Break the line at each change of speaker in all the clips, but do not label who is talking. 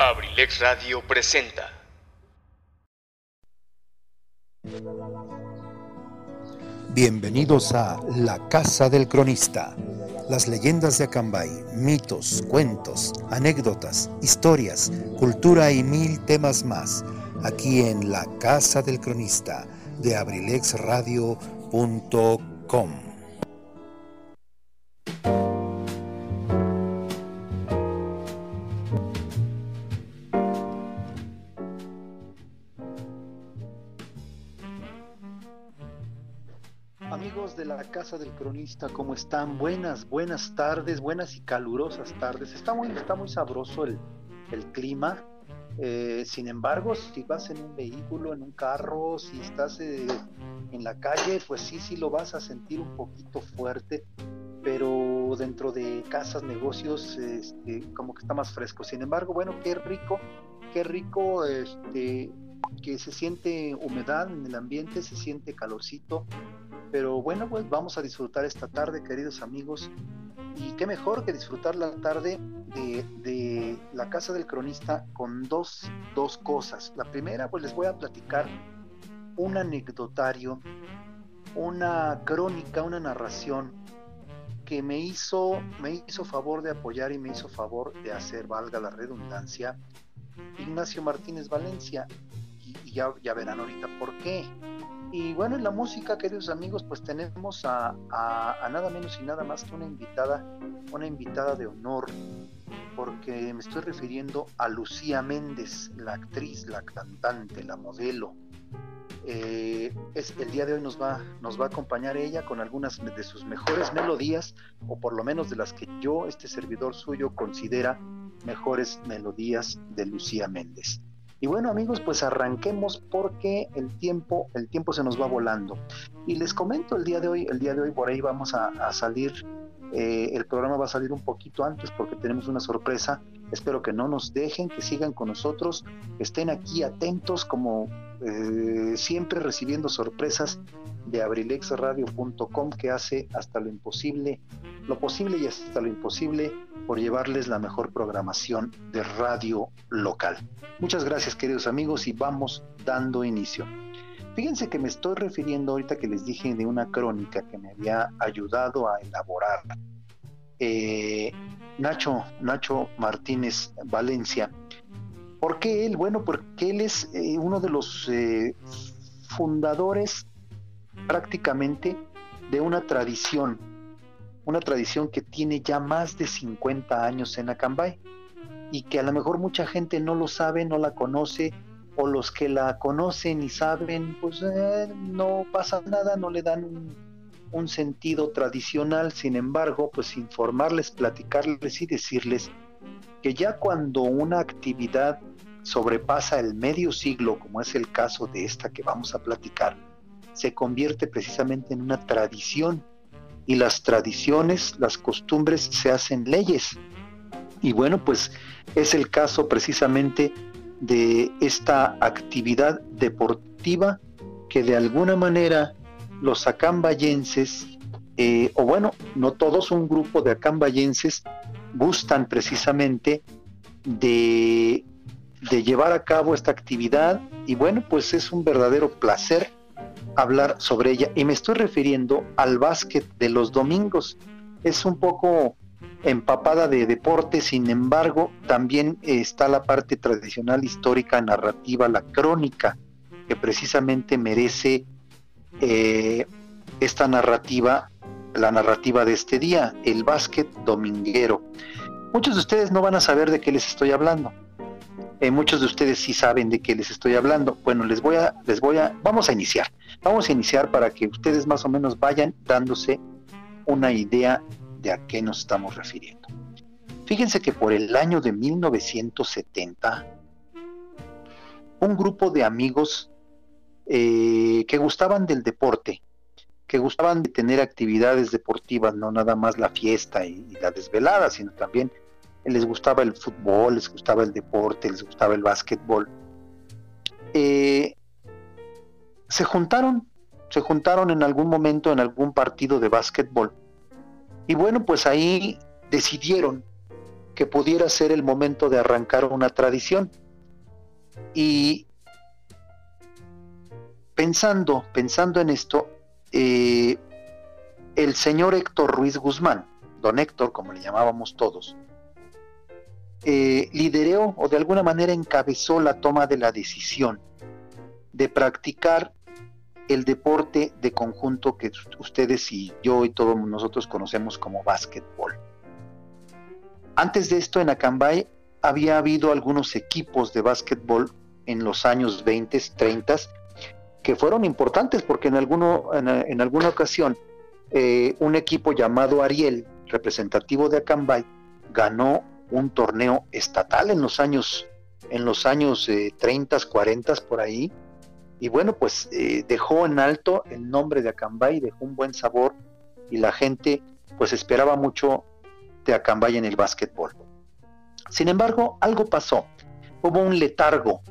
Abrilex Radio presenta.
Bienvenidos a La Casa del Cronista. Las leyendas de Acambay, mitos, cuentos, anécdotas, historias, cultura y mil temas más. Aquí en La Casa del Cronista de abrilexradio.com. Cronista, ¿cómo están? Buenas, buenas tardes, buenas y calurosas tardes. Está muy, está muy sabroso el, el clima. Eh, sin embargo, si vas en un vehículo, en un carro, si estás eh, en la calle, pues sí, sí lo vas a sentir un poquito fuerte, pero dentro de casas, negocios, este, como que está más fresco. Sin embargo, bueno, qué rico, qué rico, este, que se siente humedad en el ambiente, se siente calorcito, pero bueno, pues vamos a disfrutar esta tarde, queridos amigos. Y qué mejor que disfrutar la tarde de, la casa del cronista con dos, dos cosas. La primera, pues les voy a platicar un anecdotario, una crónica, una narración que me hizo, me hizo favor de apoyar y me hizo favor de hacer, valga la redundancia, Ignacio Martínez Valencia. Y, ya, verán ahorita por qué. Y bueno, en la música, queridos amigos, pues tenemos a, nada menos y nada más que una invitada, una invitada de honor, porque me estoy refiriendo a Lucía Méndez, la actriz, la cantante, la modelo. Eh, es, el día de hoy nos va, nos va a acompañar ella con algunas de sus mejores melodías, o por lo menos de las que yo, este servidor suyo, considera mejores melodías de Lucía Méndez. Y bueno amigos, pues arranquemos porque el tiempo, el tiempo se nos va volando. Y les comento el día de hoy, el día de hoy por ahí vamos a, salir, eh, el programa va a salir un poquito antes porque tenemos una sorpresa. Espero que no nos dejen, que sigan con nosotros, que estén aquí atentos como eh, siempre recibiendo sorpresas de abrilexradio.com que hace hasta lo imposible, lo posible y hasta lo imposible por llevarles la mejor programación de radio local. Muchas gracias queridos amigos y vamos dando inicio. Fíjense que me estoy refiriendo ahorita que les dije de una crónica que me había ayudado a elaborar eh, Nacho, Nacho Martínez Valencia. ¿Por qué él? Bueno, porque él es eh, uno de los eh, fundadores prácticamente de una tradición una tradición que tiene ya más de 50 años en Acambay y que a lo mejor mucha gente no lo sabe, no la conoce, o los que la conocen y saben, pues eh, no pasa nada, no le dan un, un sentido tradicional, sin embargo, pues informarles, platicarles y decirles que ya cuando una actividad sobrepasa el medio siglo, como es el caso de esta que vamos a platicar, se convierte precisamente en una tradición y las tradiciones, las costumbres se hacen leyes. Y bueno, pues es el caso precisamente de esta actividad deportiva que de alguna manera los acambayenses, eh, o bueno, no todos, un grupo de acambayenses gustan precisamente de, de llevar a cabo esta actividad y bueno, pues es un verdadero placer hablar sobre ella y me estoy refiriendo al básquet de los domingos. Es un poco empapada de deporte, sin embargo, también está la parte tradicional, histórica, narrativa, la crónica, que precisamente merece eh, esta narrativa, la narrativa de este día, el básquet dominguero. Muchos de ustedes no van a saber de qué les estoy hablando. Eh, muchos de ustedes sí saben de qué les estoy hablando. Bueno, les voy a, les voy a, vamos a iniciar. Vamos a iniciar para que ustedes más o menos vayan dándose una idea de a qué nos estamos refiriendo. Fíjense que por el año de 1970, un grupo de amigos eh, que gustaban del deporte, que gustaban de tener actividades deportivas, no nada más la fiesta y, y la desvelada, sino también les gustaba el fútbol, les gustaba el deporte, les gustaba el básquetbol. Eh, se juntaron, se juntaron en algún momento en algún partido de básquetbol. Y bueno, pues ahí decidieron que pudiera ser el momento de arrancar una tradición. Y pensando, pensando en esto, eh, el señor Héctor Ruiz Guzmán, don Héctor, como le llamábamos todos, eh, lideró o de alguna manera encabezó la toma de la decisión de practicar el deporte de conjunto que ustedes y yo y todos nosotros conocemos como básquetbol. Antes de esto en Acambay había habido algunos equipos de básquetbol en los años 20, 30 que fueron importantes porque en, en, alguna ocasión eh, un equipo llamado Ariel, representativo de Acambay, ganó un torneo estatal en los años en los años 30, eh, 40 por ahí. Y bueno, pues eh, dejó en alto el nombre de Acambay, dejó un buen sabor y la gente pues esperaba mucho de Acambay en el básquetbol. Sin embargo, algo pasó. Hubo un letargo,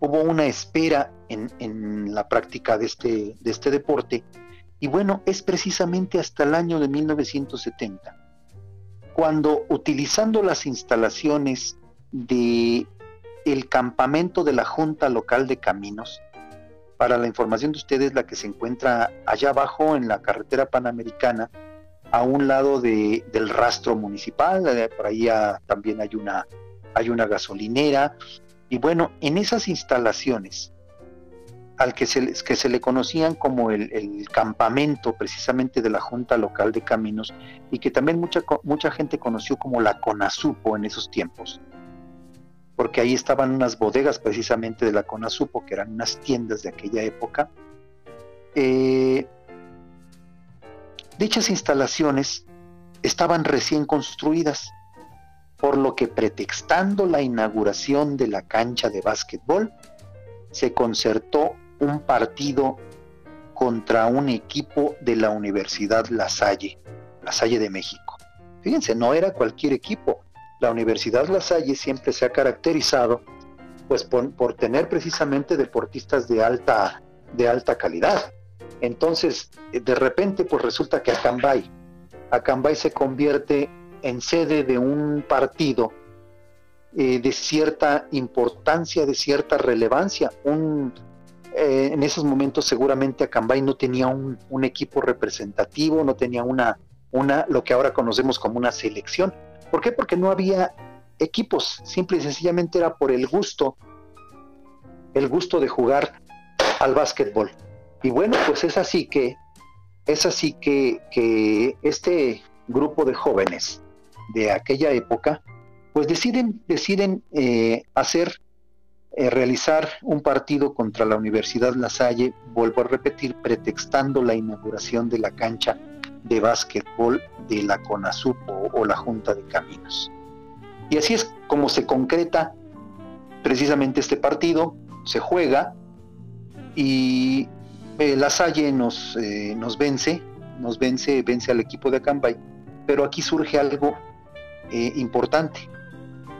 hubo una espera en, en la práctica de este, de este deporte. Y bueno, es precisamente hasta el año de 1970 cuando utilizando las instalaciones de el campamento de la Junta Local de Caminos, para la información de ustedes, la que se encuentra allá abajo en la carretera panamericana, a un lado de, del rastro municipal, por ahí también hay una, hay una gasolinera, y bueno, en esas instalaciones al que se, que se le conocían como el, campamento precisamente de la Junta Local de Caminos y que también mucha, mucha gente conoció como la CONASUPO en esos tiempos, porque ahí estaban unas bodegas precisamente de la CONASUPO, que eran unas tiendas de aquella época. Eh, dichas instalaciones estaban recién construidas, por lo que pretextando la inauguración de la cancha de básquetbol, se concertó un partido contra un equipo de la Universidad La Salle, La Salle de México. Fíjense, no era cualquier equipo. La Universidad La Salle siempre se ha caracterizado pues por, tener precisamente deportistas de alta, de alta calidad. Entonces, de repente, pues resulta que Acambay, Acambay se convierte en sede de un partido eh, de cierta importancia, de cierta relevancia, un, eh, en esos momentos seguramente Acambay no tenía un, equipo representativo, no tenía una, una, lo que ahora conocemos como una selección. ¿Por qué? Porque no había equipos, simple y sencillamente era por el gusto, el gusto de jugar al básquetbol. Y bueno, pues es así que, es así que, que este grupo de jóvenes de aquella época, pues deciden, deciden eh, hacer eh, realizar un partido contra la Universidad La Salle, vuelvo a repetir, pretextando la inauguración de la cancha de básquetbol de la CONASUP o, la Junta de Caminos. Y así es como se concreta precisamente este partido, se juega y eh, La Salle nos, eh, nos vence, nos vence, vence al equipo de Acambay, pero aquí surge algo importante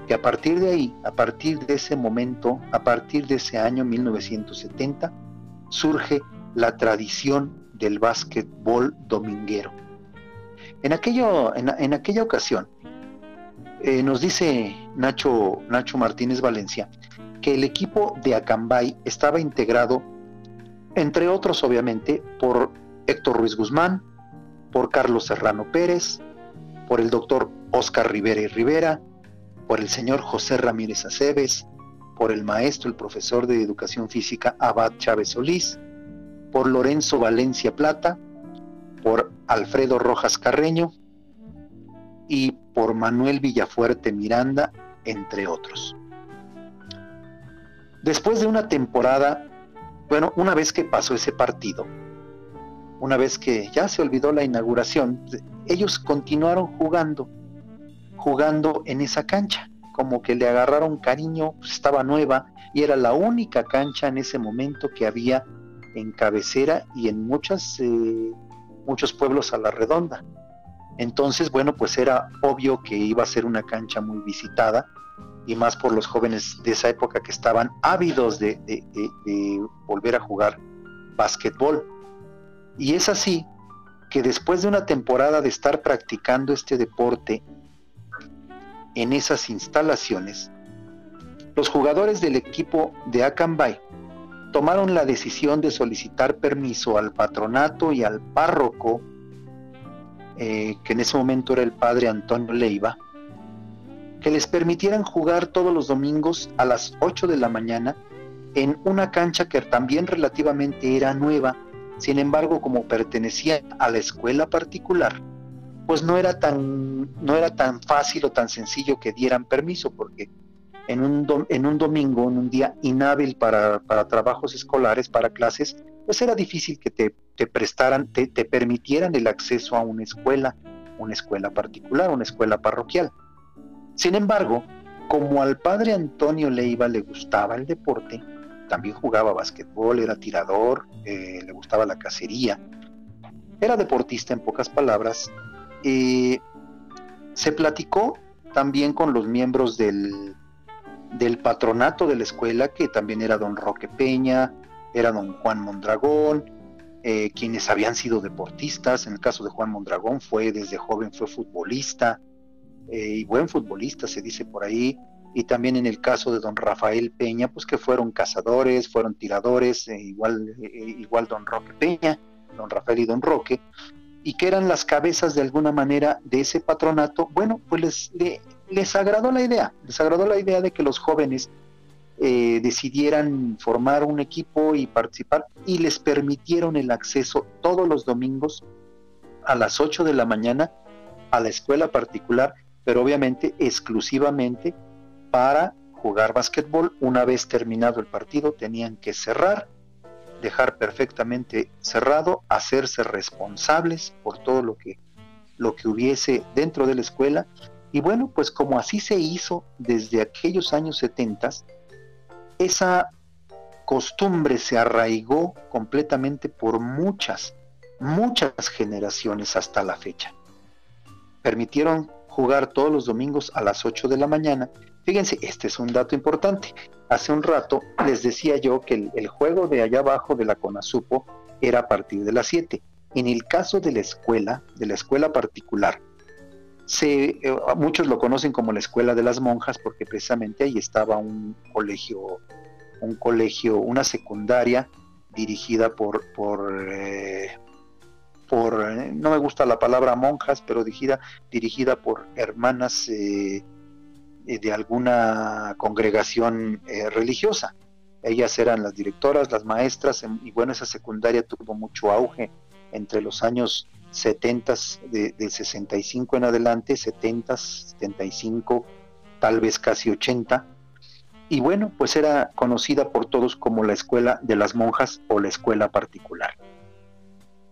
que a partir de ahí, a partir de ese momento, a partir de ese año 1970, surge la tradición del básquetbol dominguero. En, aquello, en, aquella ocasión, eh, nos dice Nacho, Nacho Martínez Valencia que el equipo de Acambay estaba integrado, entre otros obviamente, por Héctor Ruiz Guzmán, por Carlos Serrano Pérez, por el doctor Oscar Rivera y Rivera, por el señor José Ramírez Aceves, por el maestro, el profesor de educación física Abad Chávez Solís, por Lorenzo Valencia Plata, por Alfredo Rojas Carreño y por Manuel Villafuerte Miranda, entre otros. Después de una temporada, bueno, una vez que pasó ese partido, una vez que ya se olvidó la inauguración, ellos continuaron jugando jugando en esa cancha, como que le agarraron cariño, pues, estaba nueva y era la única cancha en ese momento que había en cabecera y en muchas, eh, muchos pueblos a la redonda. Entonces, bueno, pues era obvio que iba a ser una cancha muy visitada y más por los jóvenes de esa época que estaban ávidos de, de volver a jugar básquetbol. Y es así que después de una temporada de estar practicando este deporte en esas instalaciones, los jugadores del equipo de Acambay tomaron la decisión de solicitar permiso al patronato y al párroco, eh, que en ese momento era el padre Antonio Leiva, que les permitieran jugar todos los domingos a las 8 de la mañana en una cancha que también relativamente era nueva, sin embargo como pertenecía a la escuela particular, pues no era tan, no era tan fácil o tan sencillo que dieran permiso, porque en un, en un domingo, en un día inhábil para, trabajos escolares, para clases, pues era difícil que te, te prestaran, te, te permitieran el acceso a una escuela, una escuela particular, una escuela parroquial. Sin embargo, como al padre Antonio Leiva le gustaba el deporte, también jugaba basquetbol, era tirador, eh, le gustaba la cacería, era deportista en pocas palabras, eh, se platicó también con los miembros del, patronato de la escuela, que también era don Roque Peña, era don Juan Mondragón, eh, quienes habían sido deportistas, en el caso de Juan Mondragón fue desde joven fue futbolista, y buen futbolista se dice por ahí, y también en el caso de don Rafael Peña, pues que fueron cazadores, fueron tiradores, eh, igual, eh, igual don Roque Peña, don Rafael y don Roque, y que eran las cabezas de alguna manera de ese patronato, bueno, pues les, les agradó la idea, les agradó la idea de que los jóvenes eh, decidieran formar un equipo y participar y les permitieron el acceso todos los domingos a las 8 de la mañana a la escuela particular, pero obviamente exclusivamente para jugar básquetbol. Una vez terminado el partido tenían que cerrar, dejar perfectamente cerrado, hacerse responsables por todo lo que, lo que hubiese dentro de la escuela. Y bueno, pues como así se hizo desde aquellos años 70, esa costumbre se arraigó completamente por muchas, muchas generaciones hasta la fecha. Permitieron jugar todos los domingos a las 8 de la mañana Fíjense, este es un dato importante. Hace un rato les decía yo que el, juego de allá abajo de la CONASUPO era a partir de las 7. En el caso de la escuela, de la escuela particular, eh, muchos lo conocen como la escuela de las monjas porque precisamente ahí estaba un colegio, un colegio, una secundaria dirigida por, por, eh, por eh, no me gusta la palabra monjas, pero dirigida, dirigida por hermanas de alguna congregación eh, religiosa. Ellas eran las directoras, las maestras, y bueno, esa secundaria tuvo mucho auge entre los años 70, de, 65 en adelante, 70, 75, tal vez casi 80. Y bueno, pues era conocida por todos como la escuela de las monjas o la escuela particular.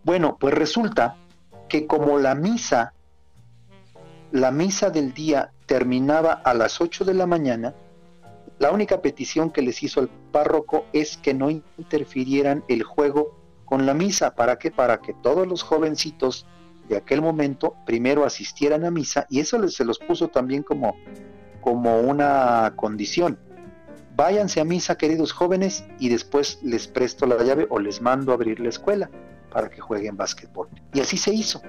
Bueno, pues resulta que como la misa, la misa del día terminaba a las 8 de la mañana, la única petición que les hizo el párroco es que no interfirieran el juego con la misa. ¿Para qué? Para que todos los jovencitos de aquel momento primero asistieran a misa y eso se los puso también como, como una condición. Váyanse a misa, queridos jóvenes, y después les presto la llave o les mando a abrir la escuela para que jueguen básquetbol. Y así se hizo.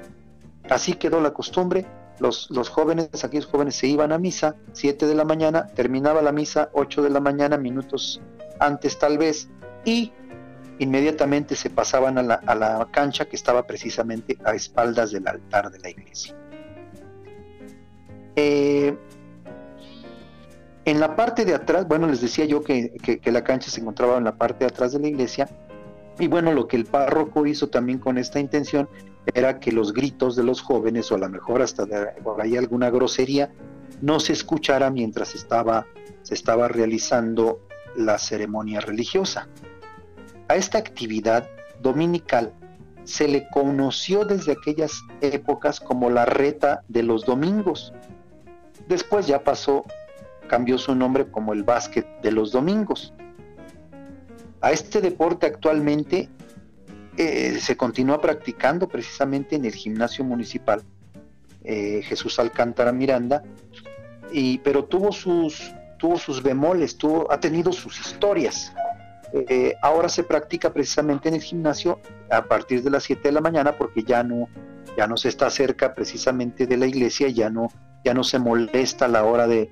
Así quedó la costumbre los, jóvenes, aquellos jóvenes se iban a misa, 7 de la mañana, terminaba la misa 8 de la mañana, minutos antes tal vez, y inmediatamente se pasaban a la, cancha que estaba precisamente a espaldas del altar de la iglesia. Eh, en la parte de atrás, bueno, les decía yo que, que, la cancha se encontraba en la parte de atrás de la iglesia, y bueno, lo que el párroco hizo también con esta intención era que los gritos de los jóvenes, o a lo mejor hasta por ahí alguna grosería, no se escuchara mientras estaba, se estaba realizando la ceremonia religiosa. A esta actividad dominical se le conoció desde aquellas épocas como la reta de los domingos. Después ya pasó, cambió su nombre como el básquet de los domingos. A este deporte actualmente eh, se continúa practicando precisamente en el gimnasio municipal eh, Jesús Alcántara Miranda, y, pero tuvo sus, tuvo sus bemoles, tuvo, ha tenido sus historias. Eh, ahora se practica precisamente en el gimnasio a partir de las 7 de la mañana porque ya no, ya no se está cerca precisamente de la iglesia, ya no, ya no se molesta la hora de,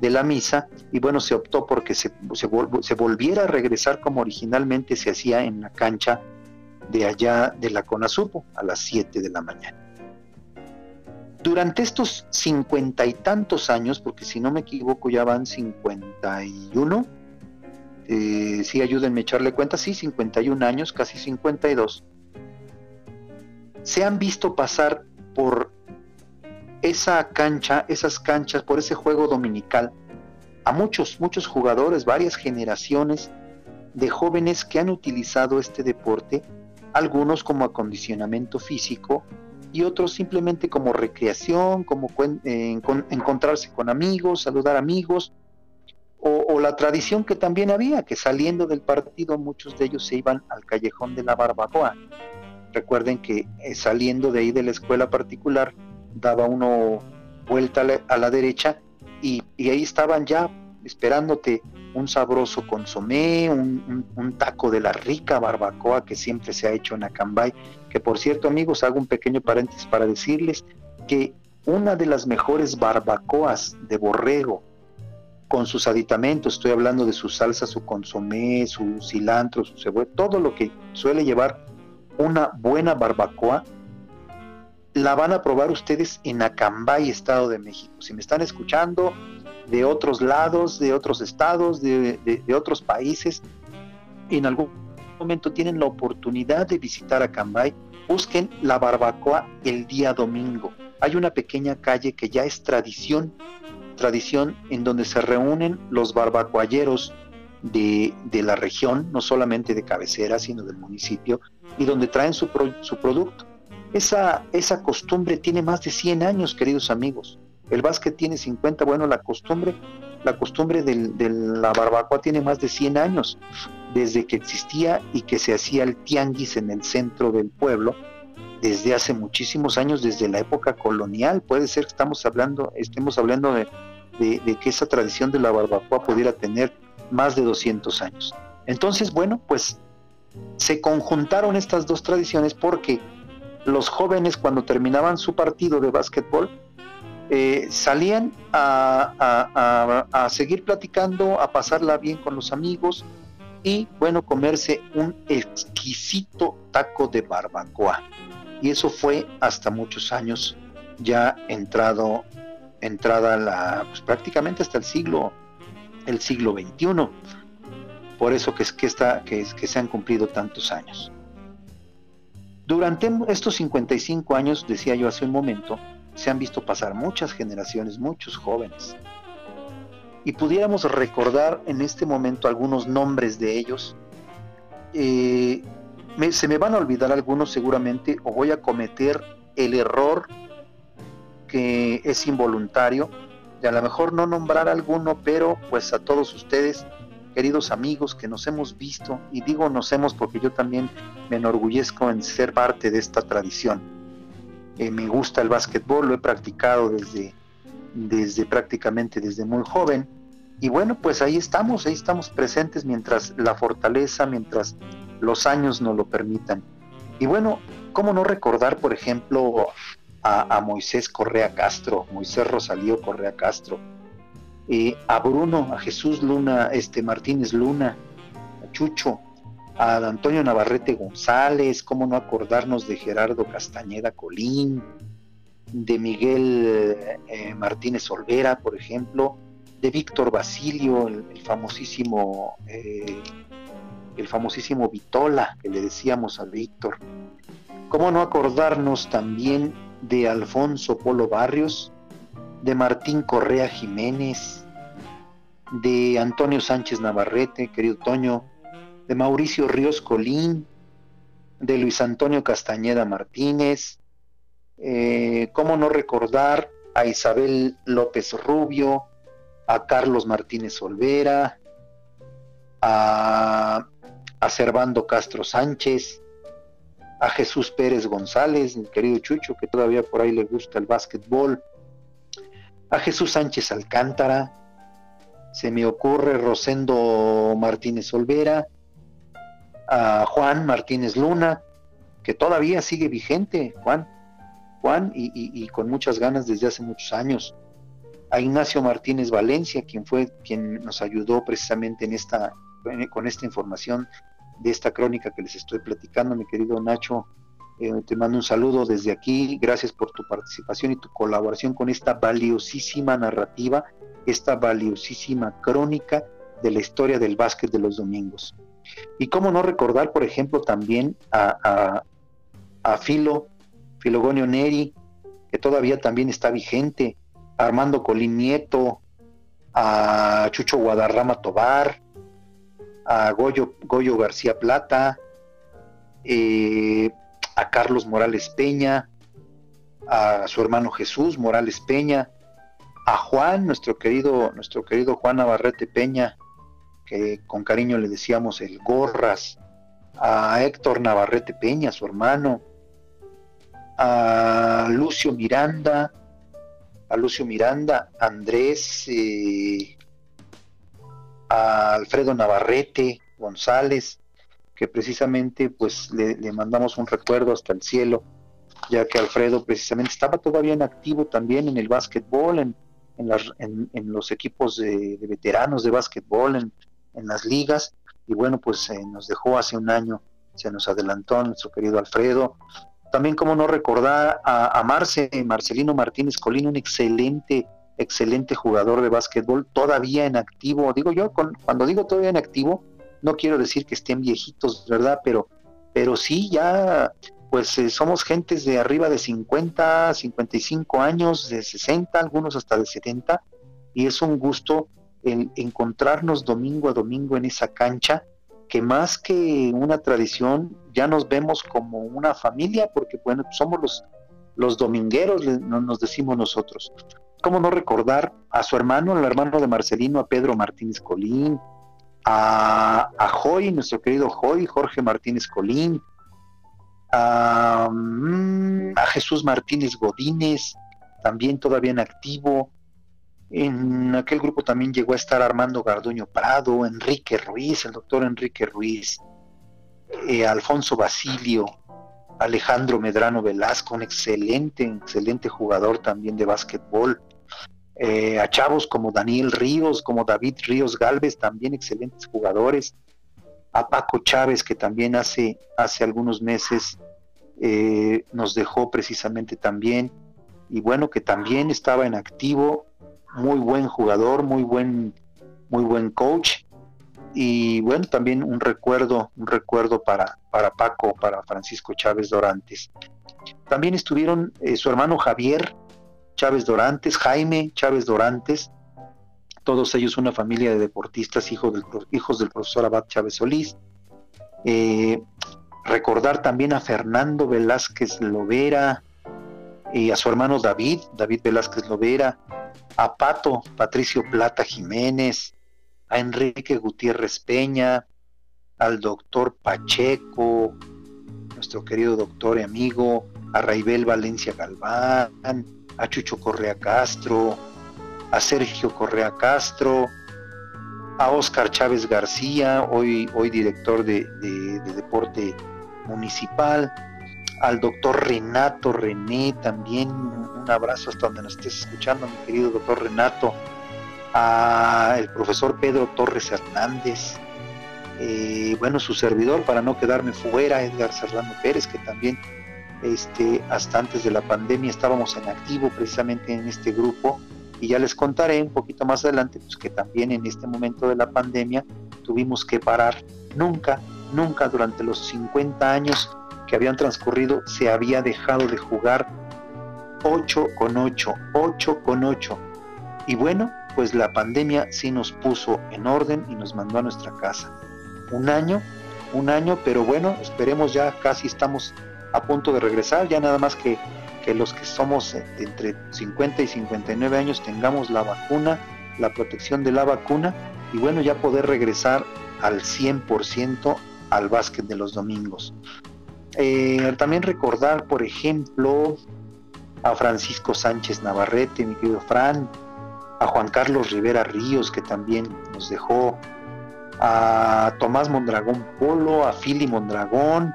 la misa y bueno, se optó porque se, se, volviera a regresar como originalmente se hacía en la cancha de allá de la Conasupo a las 7 de la mañana. Durante estos cincuenta y tantos años, porque si no me equivoco ya van 51, eh, sí, ayúdenme a echarle cuenta, sí, 51 años, casi 52, se han visto pasar por esa cancha, esas canchas, por ese juego dominical, a muchos, muchos jugadores, varias generaciones de jóvenes que han utilizado este deporte, algunos como acondicionamiento físico y otros simplemente como recreación, como eh, encontrarse con amigos, saludar amigos, o, la tradición que también había, que saliendo del partido muchos de ellos se iban al callejón de la barbacoa. Recuerden que eh, saliendo de ahí de la escuela particular, daba uno vuelta a la, derecha y, ahí estaban ya esperándote un sabroso consomé, un, taco de la rica barbacoa que siempre se ha hecho en Acambay, que por cierto amigos, hago un pequeño paréntesis para decirles que una de las mejores barbacoas de borrego con sus aditamentos, estoy hablando de su salsa, su consomé, su cilantro, su cebolla, todo lo que suele llevar una buena barbacoa, la van a probar ustedes en Acambay, Estado de México. Si me están escuchando de otros lados, de otros estados, de, otros países, en algún momento tienen la oportunidad de visitar Acambay, busquen la barbacoa el día domingo. Hay una pequeña calle que ya es tradición, tradición en donde se reúnen los barbacoayeros de, la región, no solamente de cabecera, sino del municipio, y donde traen su, su producto. Esa, esa costumbre tiene más de 100 años, queridos amigos. El básquet tiene 50, bueno, la costumbre, la costumbre de la barbacoa tiene más de 100 años, desde que existía y que se hacía el tianguis en el centro del pueblo, desde hace muchísimos años, desde la época colonial. Puede ser que estamos hablando, estemos hablando de, de que esa tradición de la barbacoa pudiera tener más de 200 años. Entonces, bueno, pues se conjuntaron estas dos tradiciones porque los jóvenes cuando terminaban su partido de básquetbol eh, salían a, seguir platicando, a pasarla bien con los amigos y bueno, comerse un exquisito taco de barbacoa. Y eso fue hasta muchos años ya entrado, entrada la, pues prácticamente hasta el siglo, el siglo XXI. Por eso que, es, que, está, que, que se han cumplido tantos años. Durante estos 55 años, decía yo hace un momento, se han visto pasar muchas generaciones, muchos jóvenes. Y pudiéramos recordar en este momento algunos nombres de ellos. Eh, se me van a olvidar algunos seguramente o voy a cometer el error que es involuntario de a lo mejor no nombrar alguno, pero pues a todos ustedes queridos amigos que nos hemos visto, y digo nos hemos porque yo también me enorgullezco en ser parte de esta tradición. Eh, me gusta el básquetbol, lo he practicado desde, desde prácticamente desde muy joven. Y bueno, pues ahí estamos, ahí estamos presentes mientras la fortaleza, mientras los años nos lo permitan. Y bueno, ¿cómo no recordar, por ejemplo, a, Moisés Correa Castro, Moisés Rosalío Correa Castro, a Bruno, a Jesús Luna, este Martínez Luna, a Chucho, a Antonio Navarrete González, cómo no acordarnos de Gerardo Castañeda Colín, de Miguel eh, Martínez Olvera, por ejemplo, de Víctor Basilio, el, famosísimo eh, el famosísimo Vitola que le decíamos a Víctor. ¿Cómo no acordarnos también de Alfonso Polo Barrios, de Martín Correa Jiménez, de Antonio Sánchez Navarrete, querido Toño, de Mauricio Ríos Colín, de Luis Antonio Castañeda Martínez, eh, cómo no recordar a Isabel López Rubio, a Carlos Martínez Olvera, a, a Servando Castro Sánchez, a Jesús Pérez González, el querido Chucho, que todavía por ahí le gusta el básquetbol, a Jesús Sánchez Alcántara, se me ocurre Rosendo Martínez Olvera, a Juan Martínez Luna, que todavía sigue vigente, Juan, Juan, y, con muchas ganas desde hace muchos años. A Ignacio Martínez Valencia, quien fue quien nos ayudó precisamente en esta, con esta información de esta crónica que les estoy platicando, mi querido Nacho. Eh, te mando un saludo desde aquí. Gracias por tu participación y tu colaboración con esta valiosísima narrativa, esta valiosísima crónica de la historia del básquet de los domingos. Y cómo no recordar, por ejemplo, también a, a, Filo, Filogonio Neri, que todavía también está vigente, a Armando Colín Nieto, a Chucho Guadarrama Tobar, a Goyo, García Plata, eh, a Carlos Morales Peña, a su hermano Jesús Morales Peña, a Juan, nuestro querido, nuestro querido Juan Navarrete Peña, que con cariño le decíamos el Gorras, a Héctor Navarrete Peña, su hermano, a Lucio Miranda, a Lucio Miranda, Andrés, eh, a Alfredo Navarrete González, que precisamente pues le, mandamos un recuerdo hasta el cielo, ya que Alfredo precisamente estaba todavía en activo también en el básquetbol, en, en, los equipos de, de, veteranos de básquetbol, en, en las ligas y bueno, pues eh, nos dejó hace un año, se nos adelantó nuestro querido Alfredo. También como no recordar a, Marce, Marcelino Martínez Colín, un excelente, excelente jugador de básquetbol, todavía en activo. Digo yo, cuando digo todavía en activo, no quiero decir que estén viejitos, ¿verdad? Pero, pero sí, ya, pues eh, somos gentes de arriba de 50, 55 años, de 60, algunos hasta de 70, y es un gusto encontrarnos domingo a domingo en esa cancha, que más que una tradición, ya nos vemos como una familia, porque bueno, somos los, los domingueros, nos decimos nosotros. ¿Cómo no recordar a su hermano, el hermano de Marcelino, a Pedro Martínez Colín, a, a Joy, nuestro querido Joy, Jorge Martínez Colín, a, mm, a Jesús Martínez Godínez, también todavía en activo, en aquel grupo también llegó a estar Armando Garduño Prado, Enrique Ruiz, el doctor Enrique Ruiz, eh, Alfonso Basilio, Alejandro Medrano Velasco, un excelente, excelente jugador también de básquetbol. Eh, a chavos como Daniel Ríos, como David Ríos Galvez, también excelentes jugadores. A Paco Chávez, que también hace, hace algunos meses eh, nos dejó precisamente también. Y bueno, que también estaba en activo muy buen jugador, muy buen, muy buen coach. Y bueno, también un recuerdo, un recuerdo para, para Paco, para Francisco Chávez Dorantes. También estuvieron eh, su hermano Javier Chávez Dorantes, Jaime Chávez Dorantes, todos ellos una familia de deportistas, hijos del, hijos del profesor Abad Chávez Solís. Eh, recordar también a Fernando Velázquez Lovera y a su hermano David, David Velázquez Lovera, a Pato Patricio Plata Jiménez, a Enrique Gutiérrez Peña, al doctor Pacheco, nuestro querido doctor y amigo, a Raibel Valencia Galván, a Chucho Correa Castro, a Sergio Correa Castro, a Oscar Chávez García, hoy, hoy director de, de deporte municipal, al doctor Renato René también, un abrazo hasta donde nos estés escuchando, mi querido doctor Renato, al profesor Pedro Torres Hernández, eh, bueno, su servidor, para no quedarme fuera, Edgar Serrano Pérez, que también este, hasta antes de la pandemia estábamos en activo precisamente en este grupo, y ya les contaré un poquito más adelante, pues que también en este momento de la pandemia tuvimos que parar. Nunca, nunca durante los 50 años que habían transcurrido se había dejado de jugar 8 con 8, 8 con 8. Y bueno, pues la pandemia sí nos puso en orden y nos mandó a nuestra casa. Un año, un año, pero bueno, esperemos ya casi estamos a punto de regresar, ya nada más que, que los que somos entre 50 y 59 años tengamos la vacuna, la protección de la vacuna y bueno, ya poder regresar al 100% al básquet de los domingos. Eh, también recordar, por ejemplo, a Francisco Sánchez Navarrete, mi querido Fran, a Juan Carlos Rivera Ríos, que también nos dejó, a Tomás Mondragón Polo, a Fili Mondragón,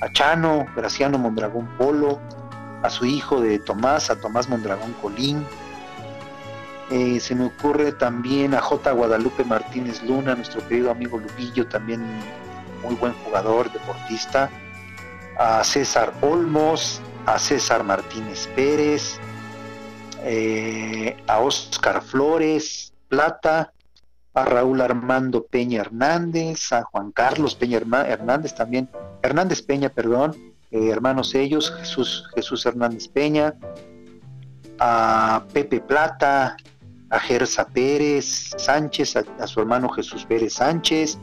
a Chano, Graciano Mondragón Polo, a su hijo de Tomás, a Tomás Mondragón Colín. Eh, se me ocurre también a J. Guadalupe Martínez Luna, nuestro querido amigo Lupillo, también muy buen jugador, deportista. A César Olmos, a César Martínez Pérez, eh, a Oscar Flores Plata, a Raúl Armando Peña Hernández, a Juan Carlos Peña Hernández también, Hernández Peña, perdón, eh, hermanos ellos, Jesús, Jesús Hernández Peña, a Pepe Plata, a Gersa Pérez Sánchez, a, su hermano Jesús Pérez Sánchez.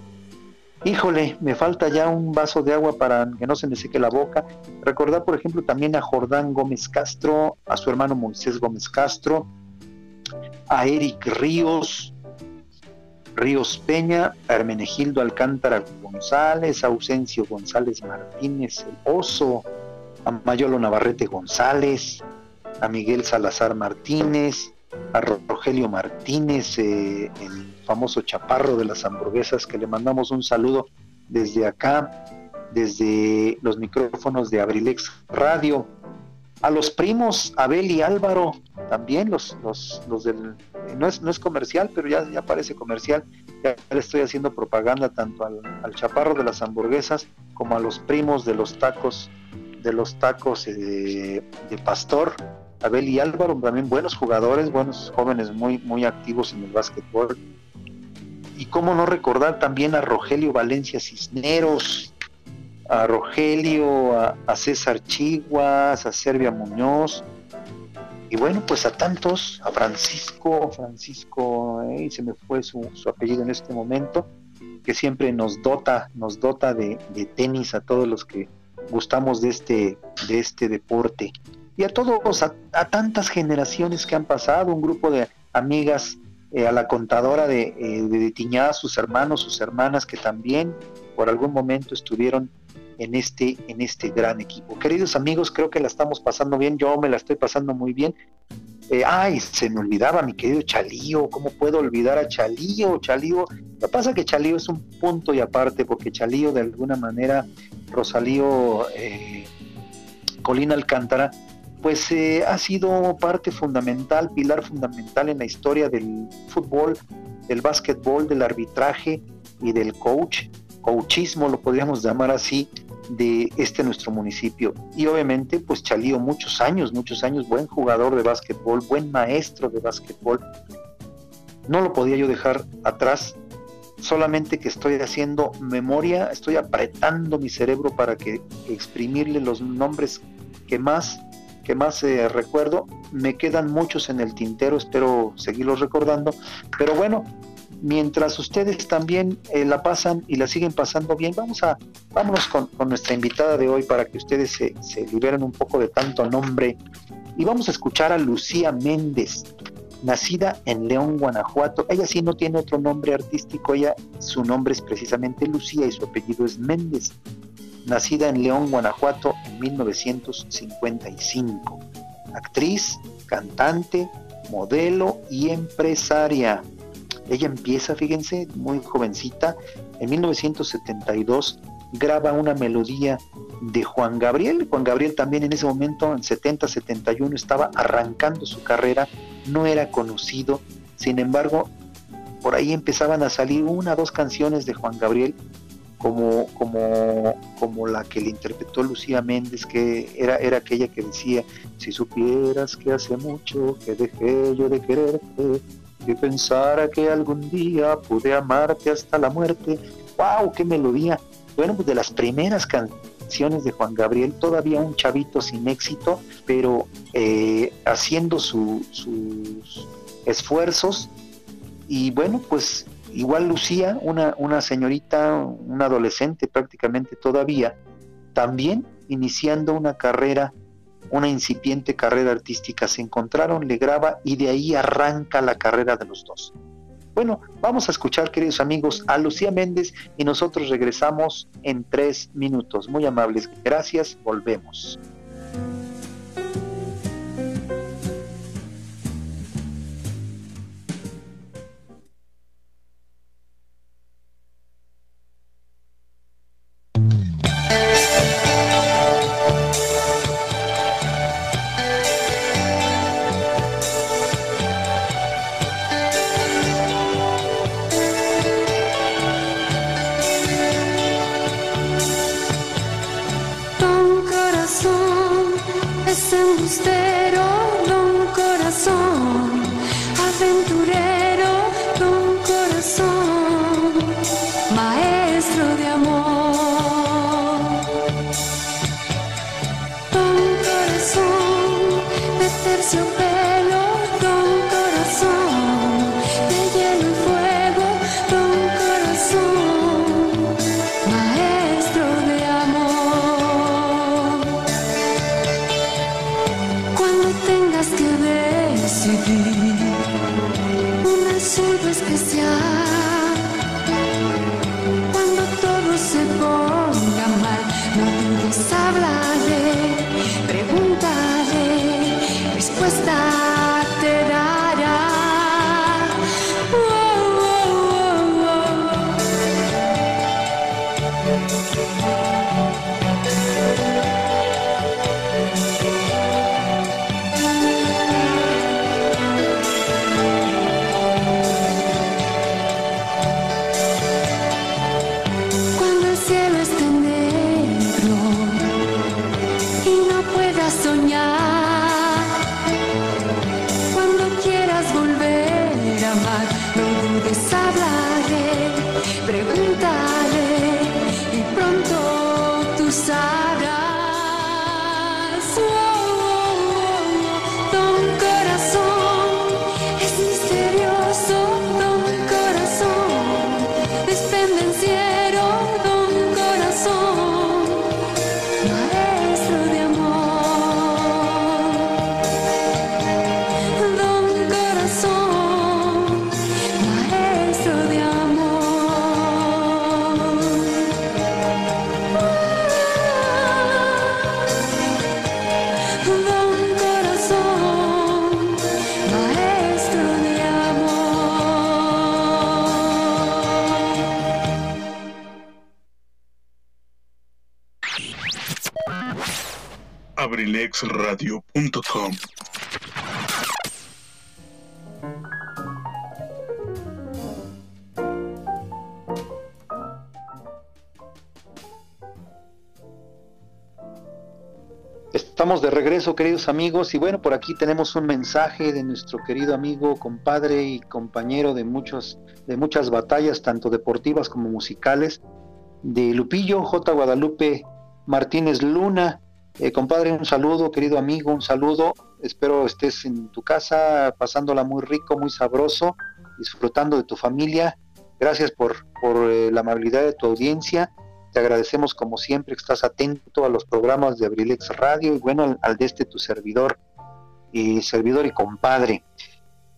Híjole, me falta ya un vaso de agua para que no se me seque la boca. Recordar, por ejemplo, también a Jordán Gómez Castro, a su hermano Moisés Gómez Castro, a Eric Ríos, Ríos Peña, Hermenegildo Alcántara González, Ausencio González Martínez, el Oso, a Mayolo Navarrete González, a Miguel Salazar Martínez, a Rogelio Martínez, eh, el famoso chaparro de las hamburguesas, que le mandamos un saludo desde acá, desde los micrófonos de Abrilex Radio, a los primos Abel y Álvaro, también los, los, los del, no es, no es comercial, pero ya, ya parece comercial, ya le estoy haciendo propaganda tanto al, chaparro de las hamburguesas como a los primos de los tacos, de los tacos eh, de, pastor, Abel y Álvaro, también buenos jugadores, buenos jóvenes muy, muy activos en el básquetbol. Y cómo no recordar también a Rogelio Valencia Cisneros, a Rogelio, a, César Chiguas, a Servia Muñoz, y bueno, pues a tantos, a Francisco, Francisco, eh, se me fue su, apellido en este momento, que siempre nos dota, nos dota de, tenis a todos los que gustamos de este, de este deporte. Y a todos, a, tantas generaciones que han pasado, un grupo de amigas, eh, a la contadora de, eh, de Tiñá, sus hermanos, sus hermanas que también por algún momento estuvieron en este, en este gran equipo. Queridos amigos, creo que la estamos pasando bien, yo me la estoy pasando muy bien. Eh, ay, se me olvidaba mi querido Chalío, ¿cómo puedo olvidar a Chalío? Chalío, lo que pasa es que Chalío es un punto y aparte, porque Chalío de alguna manera, Rosalío eh, Colina Alcántara, pues eh, ha sido parte fundamental, pilar fundamental en la historia del fútbol, del básquetbol, del arbitraje y del coach, coachismo lo podríamos llamar así, de este nuestro municipio. Y obviamente, pues Chalío, muchos años, muchos años, buen jugador de básquetbol, buen maestro de básquetbol. No lo podía yo dejar atrás, solamente que estoy haciendo memoria, estoy apretando mi cerebro para que exprimirle los nombres que más que más eh, recuerdo. Me quedan muchos en el tintero, espero seguirlos recordando. Pero bueno, mientras ustedes también eh, la pasan y la siguen pasando bien, vamos a, vámonos con, nuestra invitada de hoy para que ustedes se, se, liberen un poco de tanto nombre. Y vamos a escuchar a Lucía Méndez, nacida en León, Guanajuato. Ella sí no tiene otro nombre artístico, ella, su nombre es precisamente Lucía y su apellido es Méndez. Nacida en León, Guanajuato en 1955. Actriz, cantante, modelo y empresaria. Ella empieza, fíjense, muy jovencita, en 1972 graba una melodía de Juan Gabriel. Juan Gabriel también en ese momento, en 70-71, estaba arrancando su carrera, no era conocido, sin embargo, por ahí empezaban a salir una o dos canciones de Juan Gabriel, como, como, como la que le interpretó Lucía Méndez, que era, era aquella que decía, si supieras que hace mucho que dejé yo de quererte, que pensara que algún día pude amarte hasta la muerte. ¡Wow! ¡Qué melodía! Bueno, pues de las primeras canciones de Juan Gabriel, todavía un chavito sin éxito, pero eh, haciendo sus esfuerzos. Y bueno, pues igual Lucía, una, una señorita, una adolescente prácticamente todavía, también iniciando una carrera una incipiente carrera artística. Se encontraron, le graba y de ahí arranca la carrera de los dos. Bueno, vamos a escuchar, queridos amigos, a Lucía Méndez y nosotros regresamos en tres minutos. Muy amables, gracias, volvemos. a soñar.
abrilexradio.com.
Estamos de regreso, queridos amigos, y bueno, por aquí tenemos un mensaje de nuestro querido amigo, compadre y compañero de muchos, de muchas batallas, tanto deportivas como musicales, de Lupillo J. Guadalupe Martínez Luna. Eh, compadre, un saludo, querido amigo, un saludo. Espero estés en tu casa pasándola muy rico, muy sabroso, disfrutando de tu familia. Gracias por, por eh, la amabilidad de tu audiencia. Te agradecemos como siempre que estás atento a los programas de Abrilex Radio y bueno, al, de este tu servidor y servidor y compadre.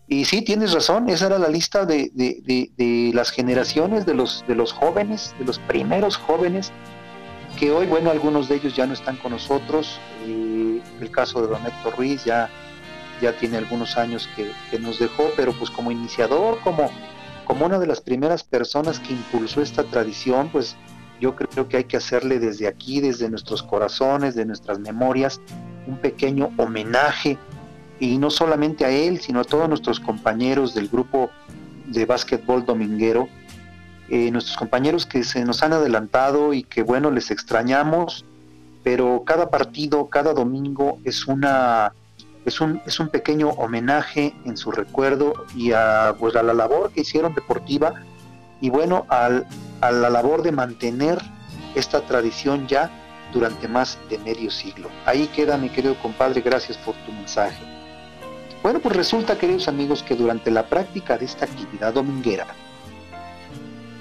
Y sí, tienes razón, esa era la lista de, de, las generaciones de los, de los jóvenes, de los primeros jóvenes que hoy, bueno, algunos de ellos ya no están con nosotros. El caso de don Héctor Ruiz ya, ya tiene algunos años que, nos dejó, pero pues como iniciador, como, como una de las primeras personas que impulsó esta tradición, pues yo creo que hay que hacerle desde aquí, desde nuestros corazones, de nuestras memorias, un pequeño homenaje, y no solamente a él, sino a todos nuestros compañeros del grupo de básquetbol dominguero, eh, nuestros compañeros que se nos han adelantado y que bueno, les extrañamos, pero cada partido, cada domingo es una es un, es un pequeño homenaje en su recuerdo y a, pues, a la labor que hicieron deportiva y bueno, al, a la labor de mantener esta tradición ya durante más de medio siglo. Ahí queda mi querido compadre, gracias por tu mensaje. Bueno, pues resulta, queridos amigos, que durante la práctica de esta actividad dominguera,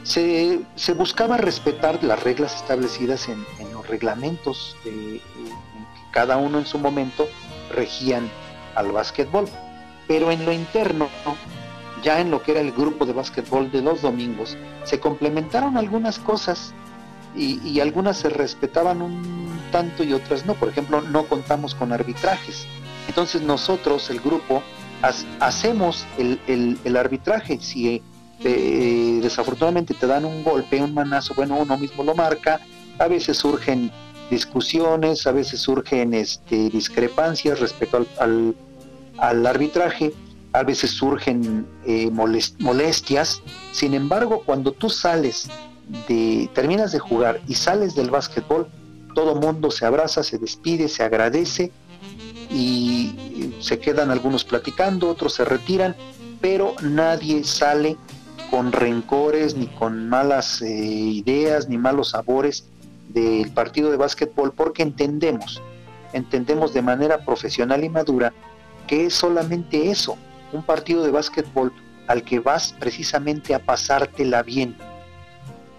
se, buscaba respetar las reglas establecidas en, los reglamentos que cada uno en su momento regían al básquetbol. Pero en lo interno, ya en lo que era el grupo de básquetbol de los domingos, se complementaron algunas cosas y, algunas se respetaban un tanto y otras no. Por ejemplo, no contamos con arbitrajes. Entonces nosotros, el grupo, hacemos el, el arbitraje. Si desafortunadamente te dan un golpe, un manazo, bueno, uno mismo lo marca, a veces surgen discusiones, a veces surgen este, discrepancias respecto al, al, arbitraje, a veces surgen eh, molestias, sin embargo, cuando tú sales de, terminas de jugar y sales del básquetbol, todo mundo se abraza, se despide, se agradece y se quedan algunos platicando, otros se retiran, pero nadie sale con rencores, ni con malas eh, ideas, ni malos sabores del partido de básquetbol, porque entendemos, entendemos de manera profesional y madura que es solamente eso, un partido de básquetbol al que vas precisamente a pasártela bien.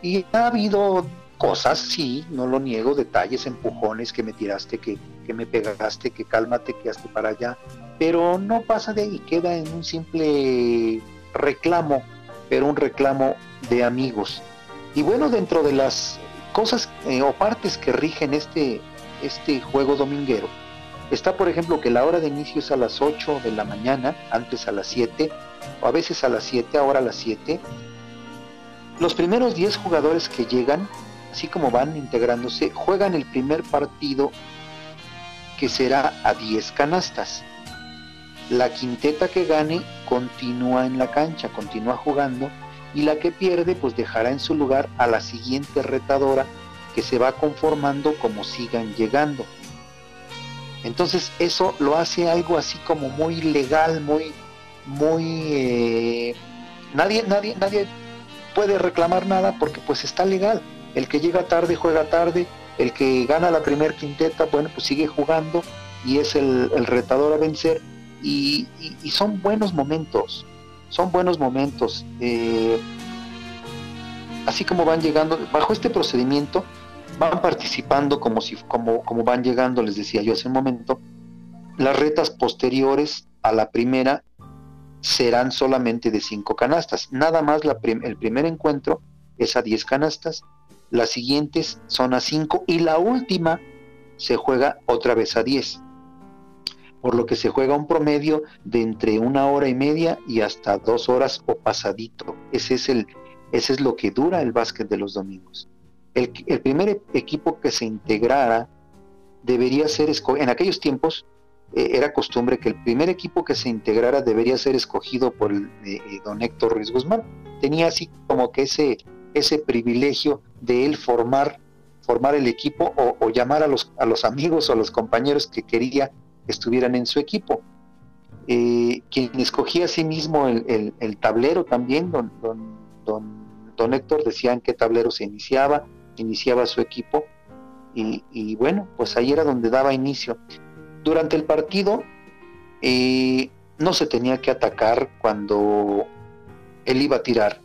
Y ha habido cosas, sí, no lo niego, detalles, empujones que me tiraste, que, que me pegaste, que cálmate, que hazte para allá, pero no pasa de ahí, queda en un simple reclamo pero un reclamo de amigos. Y bueno, dentro de las cosas eh, o partes que rigen este, este juego dominguero, está por ejemplo que la hora de inicio es a las 8 de la mañana, antes a las 7, o a veces a las 7, ahora a las 7. Los primeros 10 jugadores que llegan, así como van integrándose, juegan el primer partido que será a 10 canastas. La quinteta que gane continúa en la cancha, continúa jugando y la que pierde pues dejará en su lugar a la siguiente retadora que se va conformando como sigan llegando. Entonces eso lo hace algo así como muy legal, muy, muy... Eh, nadie, nadie, nadie puede reclamar nada porque pues está legal. El que llega tarde juega tarde, el que gana la primer quinteta, bueno, pues sigue jugando y es el, el retador a vencer y, son buenos momentos, son buenos momentos. Eh, así como van llegando, bajo este procedimiento, van participando como, si, como, como van llegando, les decía yo hace un momento, las retas posteriores a la primera serán solamente de cinco canastas. Nada más la el primer encuentro es a 10 canastas, las siguientes son a 5 y la última se juega otra vez a 10 por lo que se juega un promedio de entre una hora y media y hasta dos horas o pasadito. Ese es, el, ese es lo que dura el básquet de los domingos. El, primer equipo que se integrara debería ser, en aquellos tiempos eh, era costumbre que el primer equipo que se integrara debería ser escogido por el, eh, eh, don Héctor Ruiz Guzmán. Tenía así como que ese, ese privilegio de él formar, formar el equipo o, llamar a los, a los amigos o a los compañeros que quería que estuvieran en su equipo. quien escogía a sí mismo el, el, tablero también, don, don, don, don Héctor decía en qué tablero se iniciaba, iniciaba su equipo y, bueno, pues ahí era donde daba inicio. Durante el partido eh, no se tenía que atacar cuando él iba a tirar,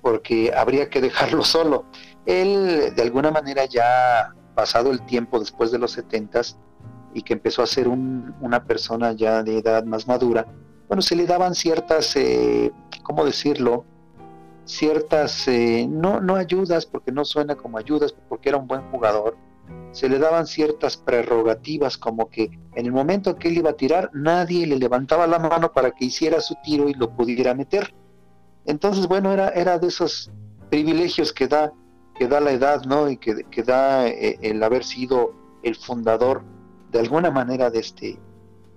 porque habría que dejarlo solo. Él, de alguna manera, ya pasado el tiempo después de los setentas y que empezó a ser una persona ya de edad más madura, bueno, se le daban ciertas, eh, ¿cómo decirlo? ciertas, eh, no, no ayudas, porque no suena como ayudas, porque era un buen jugador, se le daban ciertas prerrogativas como que en el momento que él iba a tirar, nadie le levantaba la mano para que hiciera su tiro y lo pudiera meter. Entonces, bueno, era, era de esos privilegios que da, que da la edad, ¿no? Y que, que da eh, el haber sido el fundador de alguna manera de este,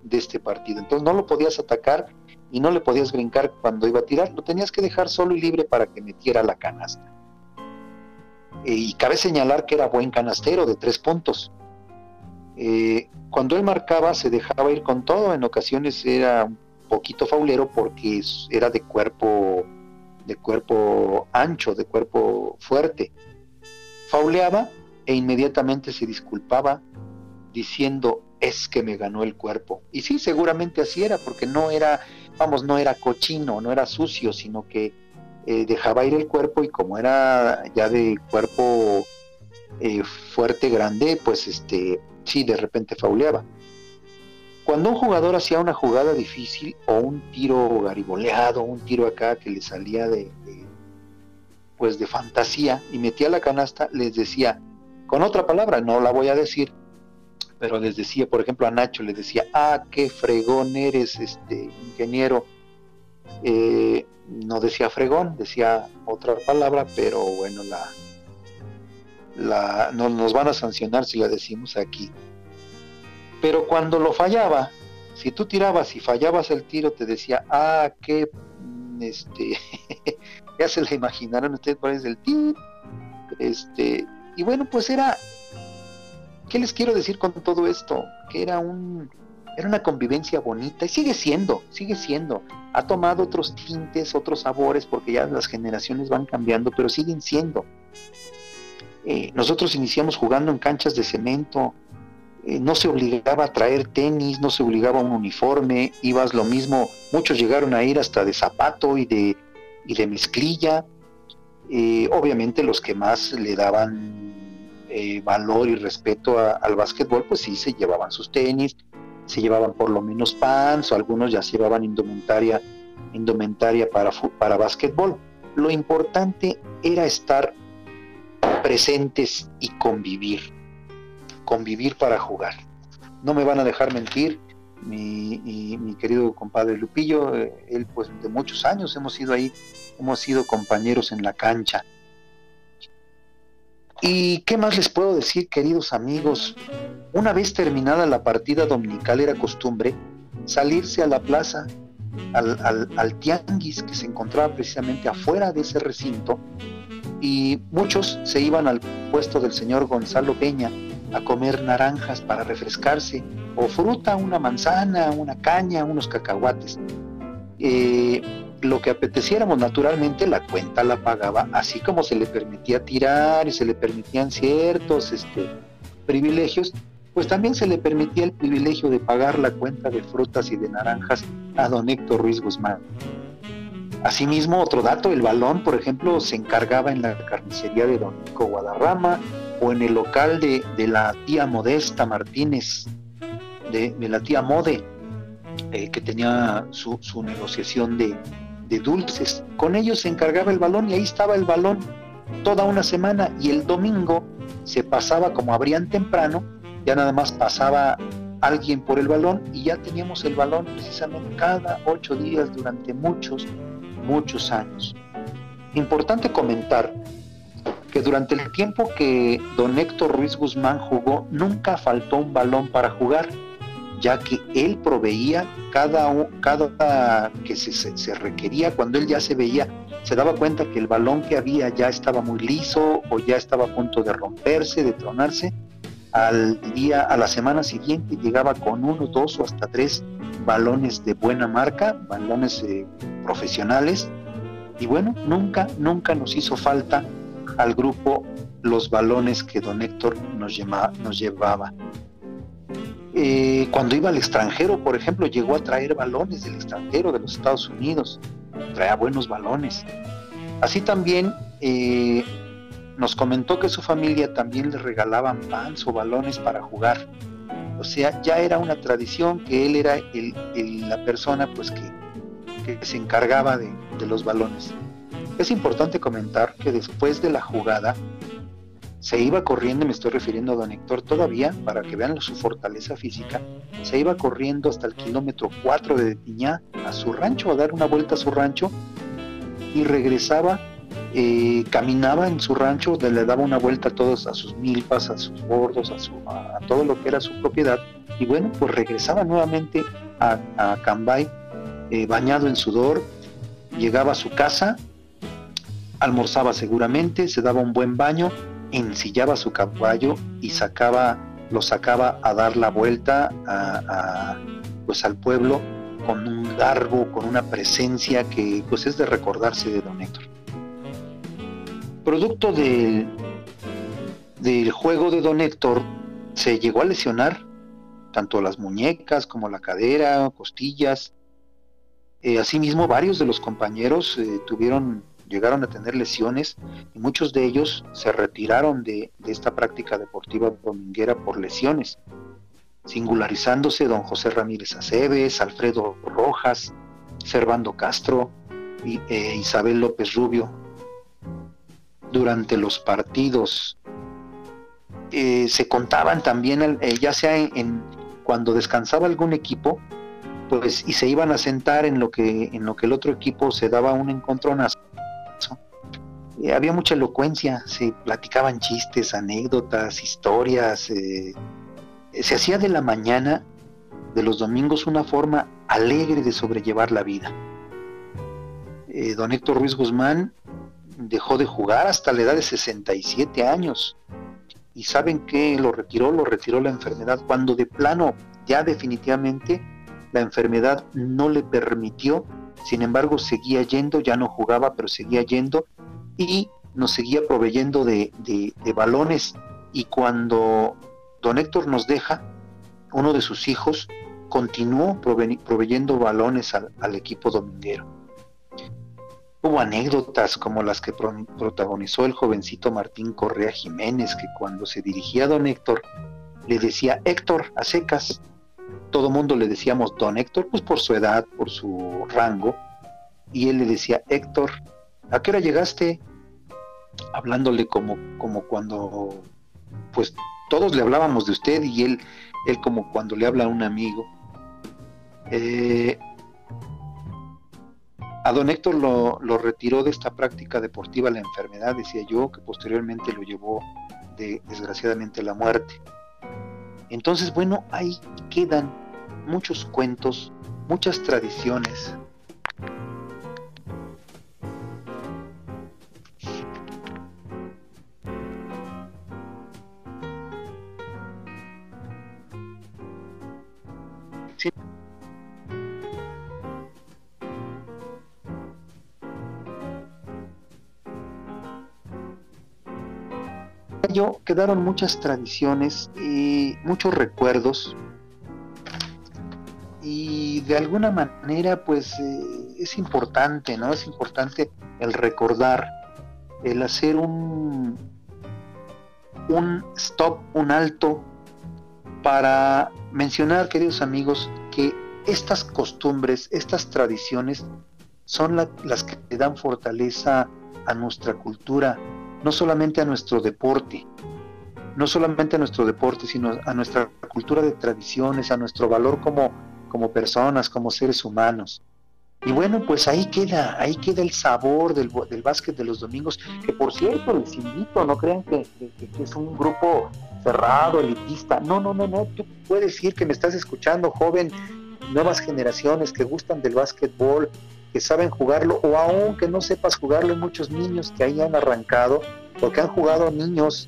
de este partido. Entonces no lo podías atacar y no le podías brincar cuando iba a tirar, lo tenías que dejar solo y libre para que metiera la canasta. Eh, y cabe señalar que era buen canastero de tres puntos. Eh, cuando él marcaba se dejaba ir con todo, en ocasiones era un poquito faulero porque era de cuerpo, de cuerpo ancho, de cuerpo fuerte. Fauleaba e inmediatamente se disculpaba diciendo es que me ganó el cuerpo. Y sí, seguramente así era, porque no era vamos, no era cochino, no era sucio, sino que eh, dejaba ir el cuerpo y como era ya de cuerpo eh, fuerte, grande, pues este, sí, de repente fauleaba. Cuando un jugador hacía una jugada difícil o un tiro gariboleado, un tiro acá que le salía de, de, pues de fantasía y metía la canasta, les decía, con otra palabra, no la voy a decir, pero les decía, por ejemplo, a Nacho les decía, ah, qué fregón eres, este ingeniero. Eh, no decía fregón, decía otra palabra, pero bueno, la, la, no, nos van a sancionar si la decimos aquí. Pero cuando lo fallaba, si tú tirabas y fallabas el tiro, te decía, ah, qué, este, ya se le imaginaron ustedes cuál es el tiro, este, y bueno, pues era, ¿Qué les quiero decir con todo esto? Que era un era una convivencia bonita y sigue siendo, sigue siendo. Ha tomado otros tintes, otros sabores, porque ya las generaciones van cambiando, pero siguen siendo. Eh, nosotros iniciamos jugando en canchas de cemento, eh, no se obligaba a traer tenis, no se obligaba a un uniforme, ibas lo mismo, muchos llegaron a ir hasta de zapato y de, y de mezclilla. Eh, obviamente los que más le daban eh, valor y respeto al básquetbol, pues sí se llevaban sus tenis, se llevaban por lo menos pants, o algunos ya se llevaban indumentaria, indumentaria para, para básquetbol. Lo importante era estar presentes y convivir, convivir para jugar. No me van a dejar mentir, mi, mi querido compadre Lupillo, eh, él pues de muchos años hemos sido ahí, hemos sido compañeros en la cancha ¿Y qué más les puedo decir, queridos amigos? Una vez terminada la partida dominical era costumbre salirse a la plaza, al, tianguis que se encontraba precisamente afuera de ese recinto, y muchos se iban al puesto del señor Gonzalo Peña a comer naranjas para refrescarse, o fruta, una manzana, una caña, unos cacahuates. Eh, lo que apeteciéramos naturalmente, la cuenta la pagaba, así como se le permitía tirar y se le permitían ciertos este, privilegios, pues también se le permitía el privilegio de pagar la cuenta de frutas y de naranjas a don Héctor Ruiz Guzmán. Asimismo, otro dato, el balón, por ejemplo, se encargaba en la carnicería de don Nico Guadarrama o en el local de, la tía Modesta Martínez, de, la tía Mode, eh, que tenía su, su negociación de, de dulces. Con ellos se encargaba el balón y ahí estaba el balón toda una semana y el domingo se pasaba como abrían temprano, ya nada más pasaba alguien por el balón y ya teníamos el balón precisamente cada ocho días durante muchos, muchos años. Importante comentar que durante el tiempo que don Héctor Ruiz Guzmán jugó, nunca faltó un balón para jugar, ya que él proveía cada, cada que se, requería, cuando él ya se veía, se daba cuenta que el balón que había ya estaba muy liso o ya estaba a punto de romperse, de tronarse, al día, a la semana siguiente llegaba con uno, dos o hasta tres balones de buena marca, balones eh, profesionales, y bueno, nunca, nunca nos hizo falta al grupo los balones que don Héctor nos, nos llevaba. Eh, cuando iba al extranjero, por ejemplo, llegó a traer balones del extranjero, de los Estados Unidos, traía buenos balones. Así también eh, nos comentó que su familia también le regalaban pans o balones para jugar. O sea, ya era una tradición que él era la persona pues que, se encargaba de, de los balones. Es importante comentar que después de la jugada se iba corriendo, me estoy refiriendo a don Héctor todavía, para que vean su fortaleza física, se iba corriendo hasta el kilómetro 4 de Tiñá a su rancho, a dar una vuelta a su rancho, y regresaba, eh, caminaba en su rancho, le daba una vuelta a todos, a sus milpas, a sus bordos, a, todo lo que era su propiedad, y bueno, pues regresaba nuevamente a, a Cambay, eh, bañado en sudor, llegaba a su casa, almorzaba seguramente, se daba un buen baño, ensillaba su caballo y sacaba, lo sacaba a dar la vuelta a, pues al pueblo con un garbo, con una presencia que pues es de recordarse de don Héctor. Producto del, del juego de don Héctor, se llegó a lesionar tanto las muñecas como la cadera, costillas. Eh, asimismo, varios de los compañeros eh, tuvieron llegaron a tener lesiones y muchos de ellos se retiraron de, esta práctica deportiva dominguera por lesiones, singularizándose don José Ramírez Aceves, Alfredo Rojas, Servando Castro y e Isabel López Rubio. Durante los partidos eh, se contaban también, eh, ya sea en, cuando descansaba algún equipo, pues y se iban a sentar en lo que en lo que el otro equipo se daba un encontronazo eh, había mucha elocuencia, se platicaban chistes, anécdotas, historias. Eh, se hacía de la mañana de los domingos una forma alegre de sobrellevar la vida. Eh, don Héctor Ruiz Guzmán dejó de jugar hasta la edad de 67 años. Y saben que lo retiró, lo retiró la enfermedad, cuando de plano ya definitivamente la enfermedad no le permitió, sin embargo seguía yendo, ya no jugaba, pero seguía yendo y nos seguía proveyendo de, balones y cuando don Héctor nos deja, uno de sus hijos continuó proveyendo balones al, equipo dominguero. Hubo anécdotas como las que protagonizó el jovencito Martín Correa Jiménez, que cuando se dirigía a don Héctor, le decía Héctor a secas. Todo mundo le decíamos don Héctor, pues por su edad, por su rango, y él le decía Héctor, ¿a qué hora llegaste? Hablándole como, como cuando, pues todos le hablábamos de usted y él, él como cuando le habla a un amigo. Eh, a don Héctor lo, lo, retiró de esta práctica deportiva la enfermedad, decía yo, que posteriormente lo llevó de, desgraciadamente la muerte. Entonces, bueno, ahí quedan muchos cuentos, muchas tradiciones, quedaron muchas tradiciones y muchos recuerdos y de alguna manera pues eh, es importante, ¿no? Es importante el recordar, el hacer un, un stop, un alto para mencionar, queridos amigos, que estas costumbres, estas tradiciones son las que dan fortaleza a nuestra cultura, no solamente a nuestro deporte, no solamente a nuestro deporte, sino a nuestra cultura de tradiciones, a nuestro valor como, como personas, como seres humanos. Y bueno, pues ahí queda, ahí queda el sabor del, del básquet de los domingos, que por cierto les invito, no crean que, es un grupo cerrado, elitista. No, no, no, no, tú puedes decir que me estás escuchando, joven, nuevas generaciones que gustan del básquetbol, que saben jugarlo, o aún que no sepas jugarlo, hay muchos niños que ahí han arrancado, porque han jugado niños,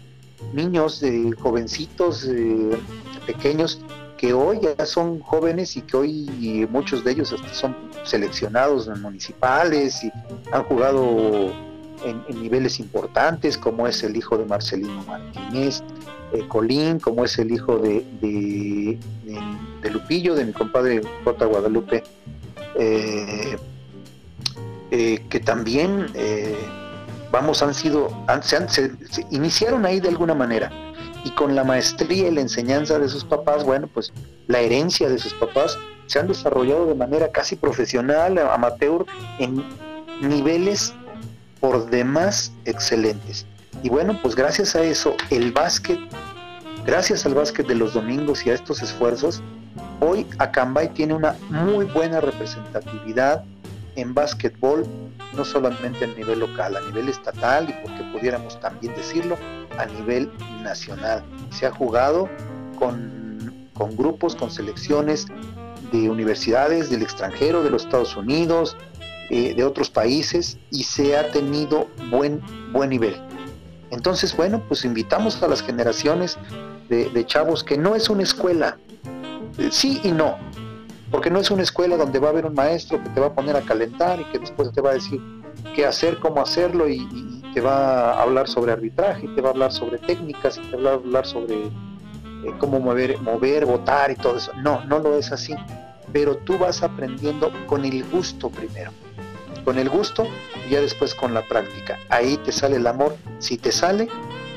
niños, de jovencitos, eh, pequeños, que hoy ya son jóvenes y que hoy muchos de ellos son seleccionados municipales y han jugado en, niveles importantes, como es el hijo de Marcelino Martínez, eh, Colín, como es el hijo de, de, Lupillo, de mi compadre J. Guadalupe, eh, eh, que también, vamos, han sido, se iniciaron ahí de alguna manera y con la maestría y la enseñanza de sus papás, bueno, pues la herencia de sus papás se han desarrollado de manera casi profesional, amateur, en niveles por demás excelentes. Y bueno, pues gracias a eso, el básquet, gracias al básquet de los domingos y a estos esfuerzos, hoy Acambay tiene una muy buena representatividad en básquetbol, no solamente a nivel local, a nivel estatal y porque pudiéramos también decirlo, a nivel nacional. Se ha jugado con, con grupos, con selecciones de universidades del extranjero, de los Estados Unidos, eh, de otros países y se ha tenido buen, buen nivel. Entonces, bueno, pues invitamos a las generaciones de, chavos que no es una escuela, sí y no, porque no es una escuela donde va a haber un maestro que te va a poner a calentar y que después te va a decir qué hacer, cómo hacerlo y, te va a hablar sobre arbitraje, te va a hablar sobre técnicas y te va a hablar sobre eh, cómo mover, mover, votar y todo eso. No, no lo es así. Pero tú vas aprendiendo con el gusto primero. Con el gusto y ya después con la práctica. Ahí te sale el amor. Si te sale,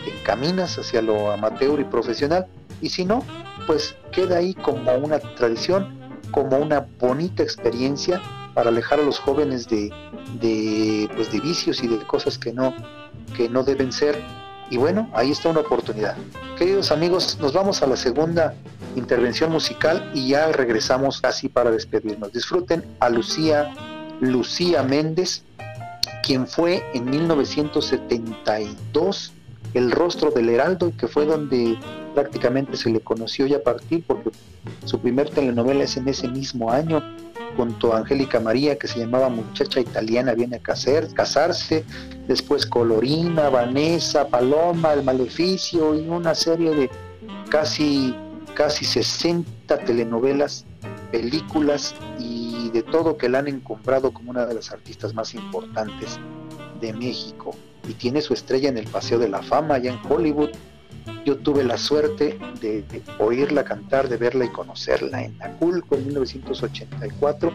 te encaminas hacia lo amateur y profesional. Y si no, pues queda ahí como una tradición como una bonita experiencia para alejar a los jóvenes de, de, pues de vicios y de cosas que no, que no deben ser. Y bueno, ahí está una oportunidad. Queridos amigos, nos vamos a la segunda intervención musical y ya regresamos casi para despedirnos. Disfruten a Lucía, Lucía Méndez, quien fue en 1972 el rostro del Heraldo, que fue donde prácticamente se le conoció ya a partir, porque su primer telenovela es en ese mismo año, junto a Angélica María, que se llamaba Muchacha Italiana viene a casarse, después Colorina, Vanessa, Paloma, El Maleficio y una serie de casi, casi 60 telenovelas, películas y de todo que la han encumbrado como una de las artistas más importantes de México y tiene su estrella en el Paseo de la Fama allá en Hollywood. Yo tuve la suerte de, oírla cantar, de verla y conocerla en Aculco en 1984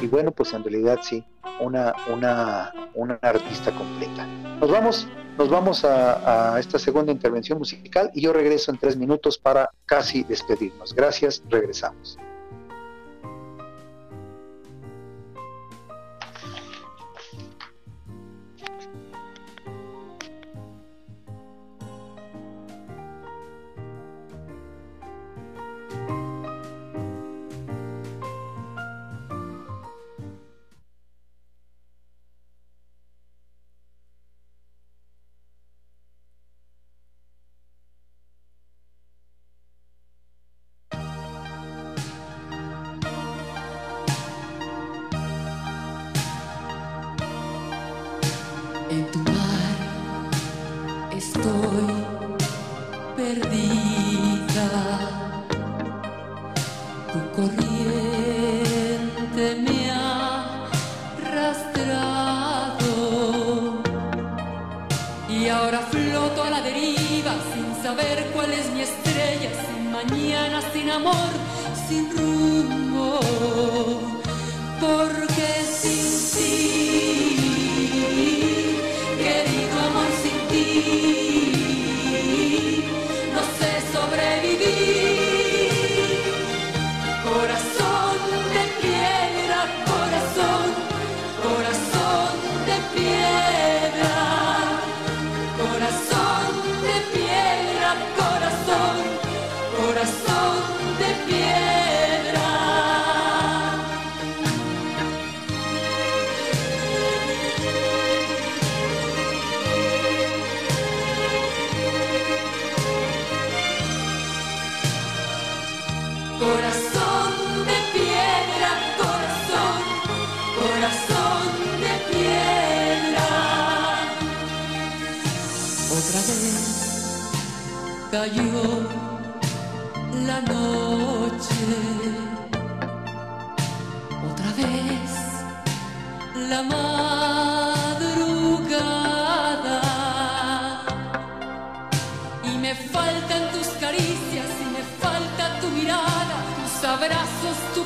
y bueno, pues en realidad sí, una, una, una artista completa. Nos vamos, nos vamos a, a esta segunda intervención musical y yo regreso en tres minutos para casi despedirnos. Gracias, regresamos.
sin rumbo.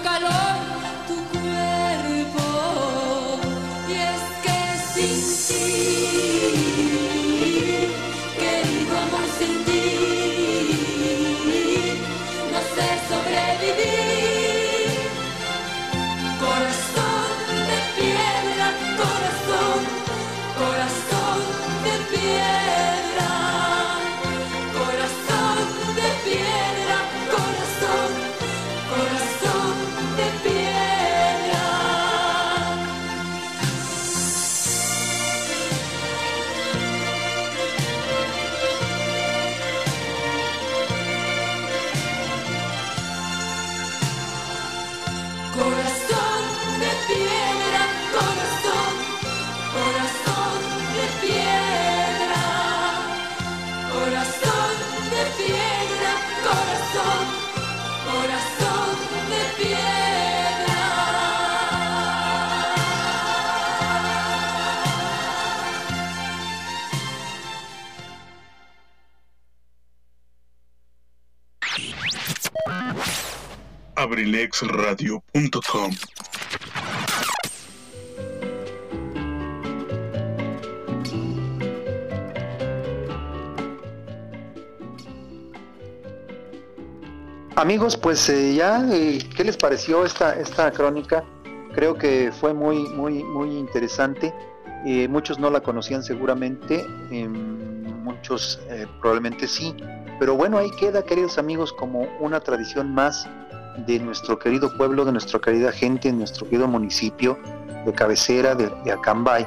Calor,
abrilexradio.com
Amigos, pues eh, ya, eh, ¿qué les pareció esta, esta crónica? Creo que fue muy, muy, muy interesante. Eh, muchos no la conocían seguramente, em, muchos probablemente sí. Pero bueno, ahí queda, queridos amigos, como una tradición más de nuestro querido pueblo, de nuestra querida gente, de nuestro querido municipio de cabecera de, de Acambay.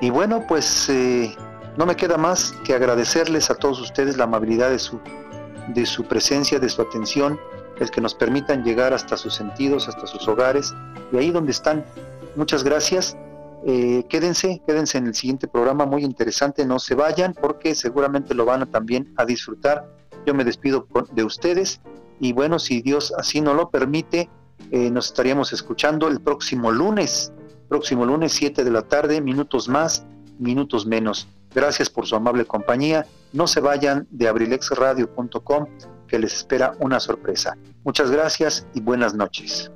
Y bueno, pues eh, no me queda más que agradecerles a todos ustedes la amabilidad de su, de su presencia, de su atención, el que nos permitan llegar hasta sus sentidos, hasta sus hogares y ahí donde están. Muchas gracias. Eh, quédense, quédense en el siguiente programa muy interesante, no se vayan porque seguramente lo van a también a disfrutar. Yo me despido de ustedes y bueno, si Dios así nos lo permite, eh, nos estaríamos escuchando el próximo lunes, próximo lunes 7 de la tarde, minutos más, minutos menos. Gracias por su amable compañía. No se vayan de abrilexradio.com que les espera una sorpresa. Muchas gracias y buenas noches.